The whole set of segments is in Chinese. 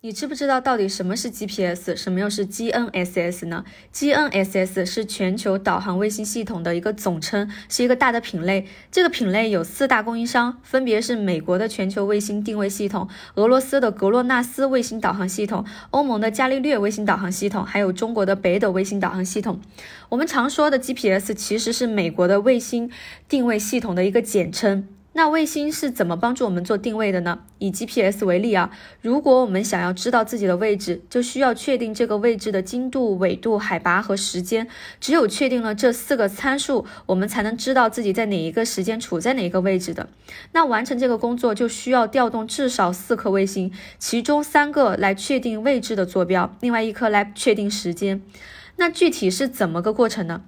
你知不知道到底什么是 GPS，什么又是 GNSS 呢？GNSS 是全球导航卫星系统的一个总称，是一个大的品类。这个品类有四大供应商，分别是美国的全球卫星定位系统、俄罗斯的格洛纳斯卫星导航系统、欧盟的伽利略卫星导航系统，还有中国的北斗卫星导航系统。我们常说的 GPS 其实是美国的卫星定位系统的一个简称。那卫星是怎么帮助我们做定位的呢？以 GPS 为例啊，如果我们想要知道自己的位置，就需要确定这个位置的经度、纬度、海拔和时间。只有确定了这四个参数，我们才能知道自己在哪一个时间处在哪一个位置的。那完成这个工作，就需要调动至少四颗卫星，其中三个来确定位置的坐标，另外一颗来确定时间。那具体是怎么个过程呢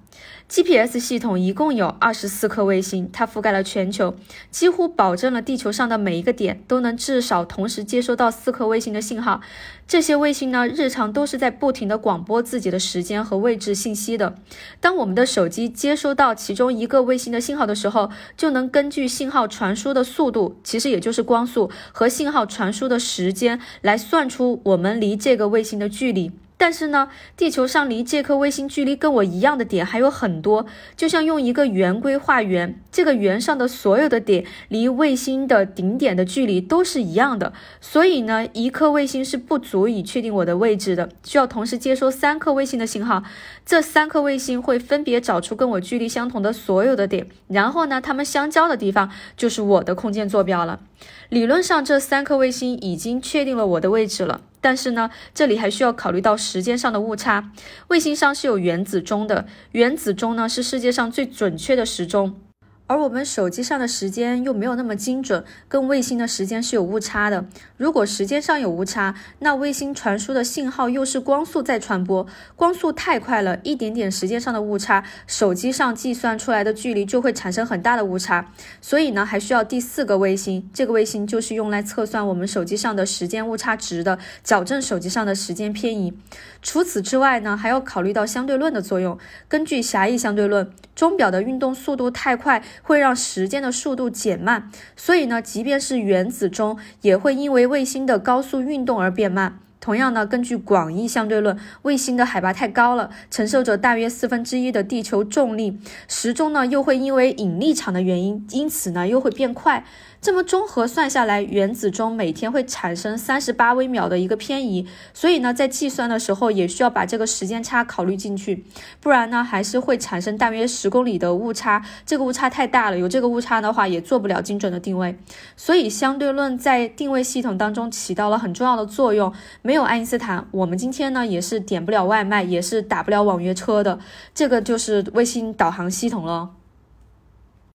？GPS 系统一共有二十四颗卫星，它覆盖了全球，几乎保证了地球上的每一个点都能至少同时接收到四颗卫星的信号。这些卫星呢，日常都是在不停的广播自己的时间和位置信息的。当我们的手机接收到其中一个卫星的信号的时候，就能根据信号传输的速度，其实也就是光速和信号传输的时间，来算出我们离这个卫星的距离。但是呢，地球上离这颗卫星距离跟我一样的点还有很多，就像用一个圆规画圆，这个圆上的所有的点离卫星的顶点的距离都是一样的。所以呢，一颗卫星是不足以确定我的位置的，需要同时接收三颗卫星的信号。这三颗卫星会分别找出跟我距离相同的所有的点，然后呢，它们相交的地方就是我的空间坐标了。理论上，这三颗卫星已经确定了我的位置了。但是呢，这里还需要考虑到时间上的误差。卫星上是有原子钟的，原子钟呢是世界上最准确的时钟。而我们手机上的时间又没有那么精准，跟卫星的时间是有误差的。如果时间上有误差，那卫星传输的信号又是光速在传播，光速太快了，一点点时间上的误差，手机上计算出来的距离就会产生很大的误差。所以呢，还需要第四个卫星，这个卫星就是用来测算我们手机上的时间误差值的，矫正手机上的时间偏移。除此之外呢，还要考虑到相对论的作用。根据狭义相对论，钟表的运动速度太快。会让时间的速度减慢，所以呢，即便是原子钟也会因为卫星的高速运动而变慢。同样呢，根据广义相对论，卫星的海拔太高了，承受着大约四分之一的地球重力，时钟呢又会因为引力场的原因，因此呢又会变快。这么综合算下来，原子钟每天会产生三十八微秒的一个偏移，所以呢，在计算的时候也需要把这个时间差考虑进去，不然呢，还是会产生大约十公里的误差。这个误差太大了，有这个误差的话，也做不了精准的定位。所以，相对论在定位系统当中起到了很重要的作用。没没有爱因斯坦，我们今天呢也是点不了外卖，也是打不了网约车的。这个就是卫星导航系统了。